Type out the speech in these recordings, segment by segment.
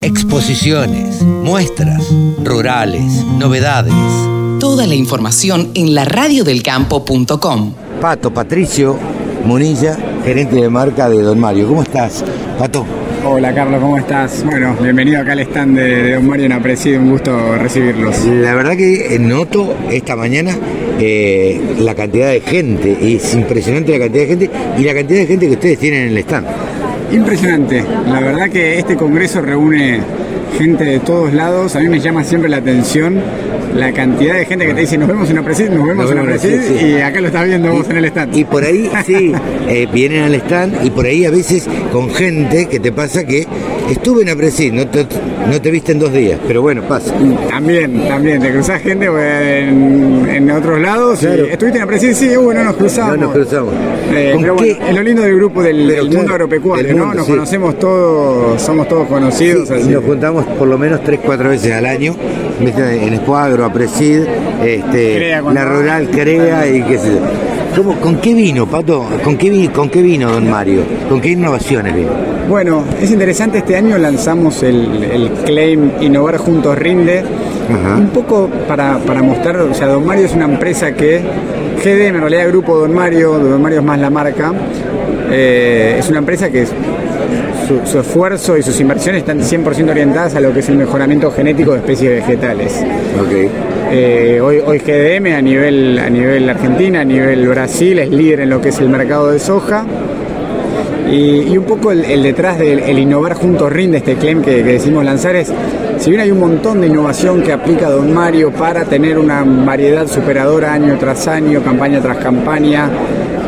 Exposiciones, muestras, rurales, novedades. Toda la información en la radiodelcampo.com. Pato Patricio Munilla, gerente de marca de Don Mario. ¿Cómo estás, Pato? Hola Carlos, ¿cómo estás? Bueno, bienvenido acá al stand de, Don Mario en Aprecido, un gusto recibirlos. La verdad que noto esta mañana eh, la cantidad de gente, es impresionante la cantidad de gente y la cantidad de gente que ustedes tienen en el stand. Impresionante. La verdad que este congreso reúne gente de todos lados. A mí me llama siempre la atención la cantidad de gente que te dice nos vemos en la presid, nos vemos en la presid y acá lo estás viendo vos en el stand. Y por ahí, sí, eh, vienen al stand y por ahí a veces con gente que te pasa que estuve en la presid, no te, no te viste en dos días, pero bueno, pasa. También, también, te cruzás gente en, otros lados. ¿Estuviste en la presid? Sí, bueno, nos cruzamos. No nos cruzamos. Eh, pero bueno, es lo lindo del grupo del, mundo agropecuario, ¿no? Nos conocemos todos, somos todos conocidos. Nos juntamos por lo menos tres, cuatro veces al año en Escuadro, a Presid, este, la Rural Crea y qué sé yo. ¿Con qué vino, Pato? ¿Con qué, ¿Con qué vino, don Mario? ¿Con qué innovaciones vino? Bueno, es interesante, este año lanzamos el, claim Innovar Juntos Rinde, un poco para, mostrar, o sea, Don Mario es una empresa que, GDM, en realidad Grupo Don Mario, Don Mario es más la marca, eh, es una empresa que su, esfuerzo y sus inversiones están 100% orientadas a lo que es el mejoramiento genético de especies vegetales. Eh, hoy, hoy GDM a nivel, a nivel Argentina, a nivel Brasil, es líder en lo que es el mercado de soja. Y, un poco el, detrás del innovar juntos rinde, este claim que, decimos lanzar es, si bien hay un montón de innovación que aplica Don Mario para tener una variedad superadora año tras año, campaña tras campaña,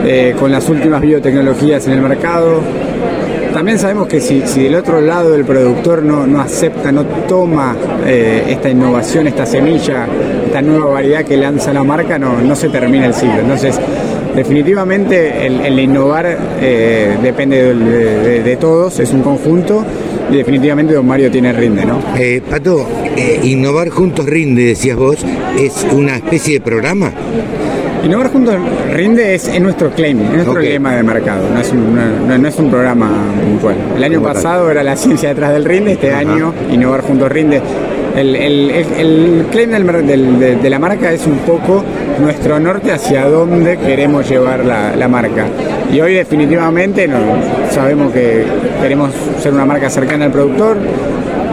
eh, con las últimas biotecnologías en el mercado, también sabemos que si, del otro lado el productor no, acepta, no toma eh, esta innovación, esta semilla, esta nueva variedad que lanza la marca, no, se termina el siglo. Entonces, definitivamente el, innovar eh, depende de, todos, es un conjunto y definitivamente Don Mario tiene rinde, ¿no? Eh, Pato, innovar juntos rinde, decías vos, es una especie de programa. Innovar Juntos Rinde es, nuestro claim, es nuestro lema de mercado, no es, un, no, es un programa puntual. El año pasado era la ciencia detrás del rinde, este año Innovar Juntos Rinde. El, el, claim de, la marca es un poco nuestro norte hacia dónde queremos llevar la, marca. Y hoy definitivamente sabemos que queremos ser una marca cercana al productor,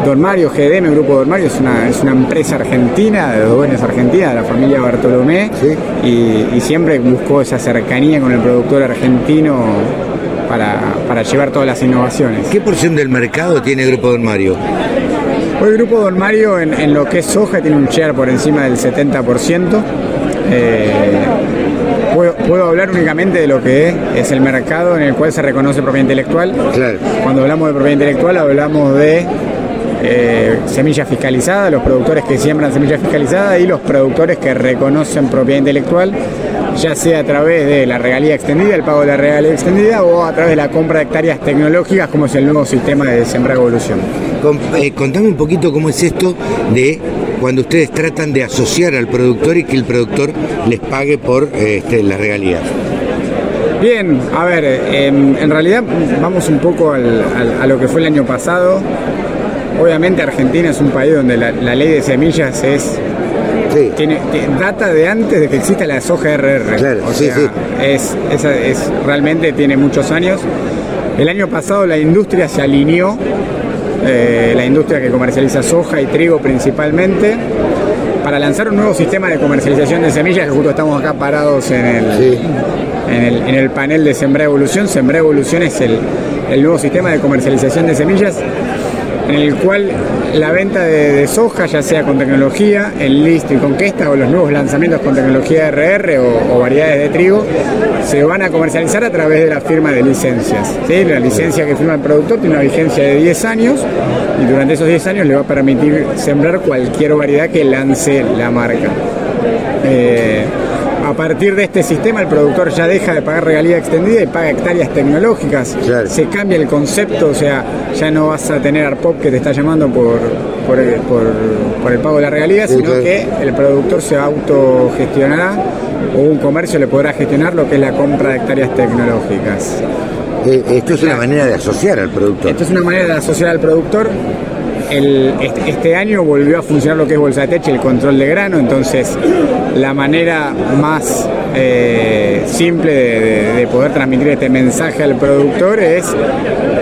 Don Mario GDM, Grupo Don Mario, es una, es una empresa argentina, de dueños argentina, de la familia Bartolomé, y, siempre buscó esa cercanía con el productor argentino para, llevar todas las innovaciones. ¿Qué porción del mercado tiene Grupo Don Mario? Hoy el Grupo Don Mario en, lo que es soja tiene un share por encima del 70%. Eh, puedo, hablar únicamente de lo que es, el mercado en el cual se reconoce propiedad intelectual. Claro. Cuando hablamos de propiedad intelectual hablamos de eh, semilla fiscalizada, los productores que siembran semilla fiscalizada y los productores que reconocen propiedad intelectual, ya sea a través de la regalía extendida, el pago de la regalía extendida o a través de la compra de hectáreas tecnológicas como es el nuevo sistema de Sembra Evolución. Eh, contame un poquito cómo es esto de cuando ustedes tratan de asociar al productor y que el productor les pague por este, las regalías. Bien, a ver, em, en realidad vamos un poco a lo que fue el año pasado. Obviamente Argentina es un país donde la, ley de semillas es Tiene, data de antes de que exista la soja RR. o sea, Es, es, realmente tiene muchos años. El año pasado la industria se alineó, eh, la industria que comercializa soja y trigo principalmente, para lanzar un nuevo sistema de comercialización de semillas, que justo estamos acá parados en el, en el, panel de Sembra Evolución. Sembra Evolución es el, el nuevo sistema de comercialización de semillas en el cual la venta de, soja, ya sea con tecnología, el listo y conquista o los nuevos lanzamientos con tecnología RR o, variedades de trigo, se van a comercializar a través de la firma de licencias. La licencia que firma el productor tiene una vigencia de 10 años y durante esos 10 años le va a permitir sembrar cualquier variedad que lance la marca. Eh, a partir de este sistema el productor ya deja de pagar regalía extendida y paga hectáreas tecnológicas. Se cambia el concepto, o sea, ya no vas a tener ARPOP que te está llamando por, por, el pago de la regalía, sino que el productor se autogestionará o un comercio le podrá gestionar lo que es la compra de hectáreas tecnológicas. Eh, esto es una manera de asociar al productor. Esto es una manera de asociar al productor este, este, año volvió a funcionar lo que es Bolsatech, el control de grano, entonces la manera más eh, simple de, poder transmitir este mensaje al productor es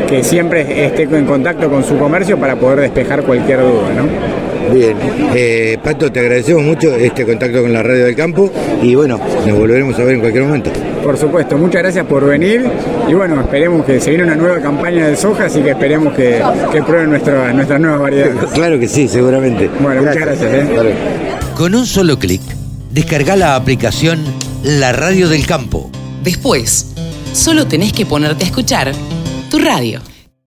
que siempre esté en contacto con su comercio para poder despejar cualquier duda. Bien, eh, Pato, te agradecemos mucho este contacto con la radio del campo y bueno, nos volveremos a ver en cualquier momento. Por supuesto, muchas gracias por venir y bueno, esperemos que se viene una nueva campaña de soja, así que esperemos que, prueben nuestra, nuestras nuevas variedades. Claro que sí, seguramente. Bueno, muchas gracias. ¿eh? Con un solo clic, descarga la aplicación La Radio del Campo. Después, solo tenés que ponerte a escuchar tu radio.